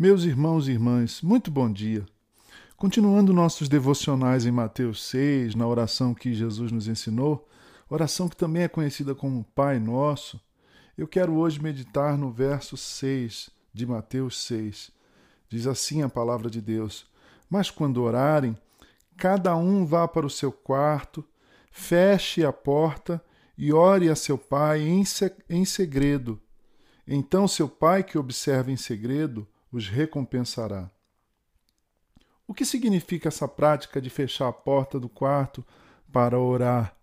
Meus irmãos e irmãs, muito bom dia. Continuando nossos devocionais em Mateus 6, na oração que Jesus nos ensinou, oração que também é conhecida como Pai Nosso, eu quero hoje meditar no verso 6 de Mateus 6. Diz assim a palavra de Deus: Mas quando orarem, cada um vá para o seu quarto, feche a porta e ore a seu pai em segredo. Então seu pai que observa em segredo os recompensará. O que significa essa prática de fechar a porta do quarto para orar?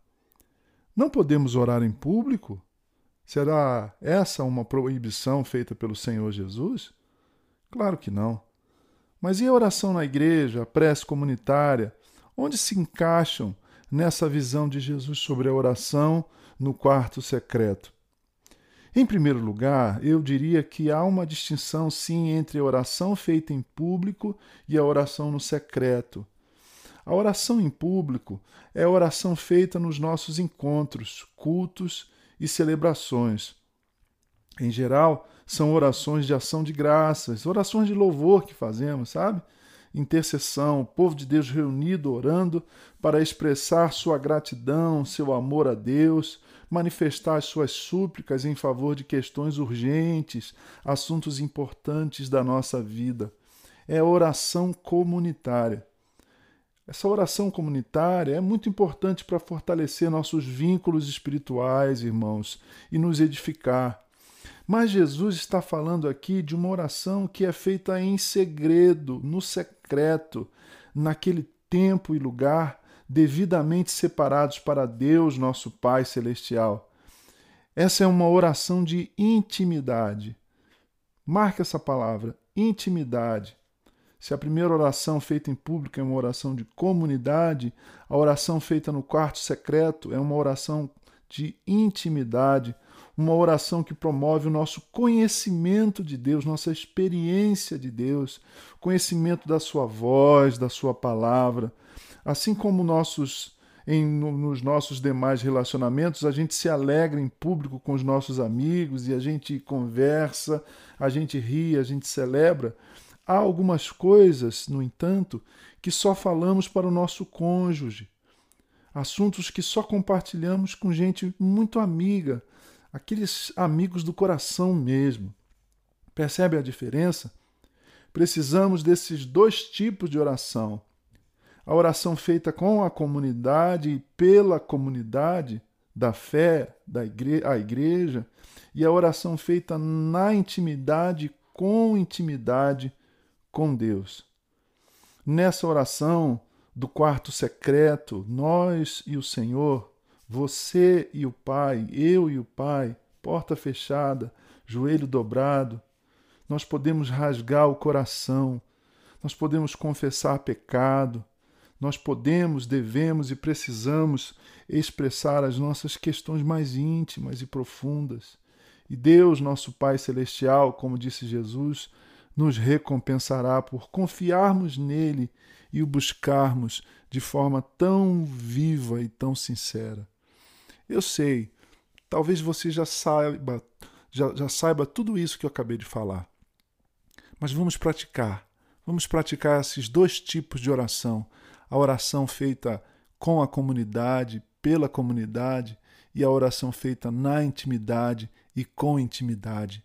Não podemos orar em público? Será essa uma proibição feita pelo Senhor Jesus? Claro que não. Mas e a oração na igreja, a prece comunitária? Onde se encaixam nessa visão de Jesus sobre a oração no quarto secreto? Em primeiro lugar, eu diria que há uma distinção, sim, entre a oração feita em público e a oração no secreto. A oração em público é a oração feita nos nossos encontros, cultos e celebrações. Em geral, são orações de ação de graças, orações de louvor que fazemos, sabe? Intercessão, o povo de Deus reunido orando para expressar sua gratidão, seu amor a Deus, manifestar as suas súplicas em favor de questões urgentes, assuntos importantes da nossa vida. É oração comunitária. Essa oração comunitária é muito importante para fortalecer nossos vínculos espirituais, irmãos, e nos edificar. Mas Jesus está falando aqui de uma oração que é feita em segredo, no secreto, naquele tempo e lugar devidamente separados para Deus, nosso Pai celestial. Essa é uma oração de intimidade. Marque essa palavra, intimidade. Se a primeira oração feita em público é uma oração de comunidade, a oração feita no quarto secreto é uma oração de intimidade, uma oração que promove o nosso conhecimento de Deus, nossa experiência de Deus, conhecimento da Sua voz, da Sua palavra. Assim como nossos, em, nos nossos demais relacionamentos, a gente se alegra em público com os nossos amigos e a gente conversa, a gente ri, a gente celebra. Há algumas coisas, no entanto, que só falamos para o nosso cônjuge. Assuntos que só compartilhamos com gente muito amiga, aqueles amigos do coração mesmo. Percebe a diferença? Precisamos desses dois tipos de oração. A oração feita com a comunidade e pela comunidade da fé, da igreja, a igreja, e a oração feita na intimidade, com intimidade com Deus. Nessa oração do quarto secreto, nós e o Senhor você e o Pai, eu e o Pai, porta fechada, joelho dobrado, nós podemos rasgar o coração, nós podemos confessar pecado, nós podemos, devemos e precisamos expressar as nossas questões mais íntimas e profundas. E Deus, nosso Pai Celestial, como disse Jesus, nos recompensará por confiarmos nele e o buscarmos de forma tão viva e tão sincera. Eu sei, talvez você já saiba, já, já saiba tudo isso que eu acabei de falar. Mas vamos praticar. Vamos praticar esses dois tipos de oração: a oração feita com a comunidade, pela comunidade, e a oração feita na intimidade e com intimidade.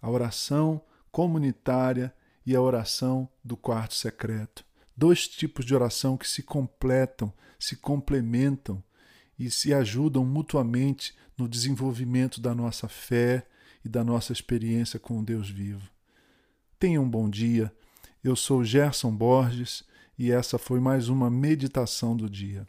A oração comunitária e a oração do quarto secreto. Dois tipos de oração que se completam, se complementam e se ajudam mutuamente no desenvolvimento da nossa fé e da nossa experiência com o Deus vivo. Tenha um bom dia. Eu sou Gerson Borges e essa foi mais uma meditação do dia.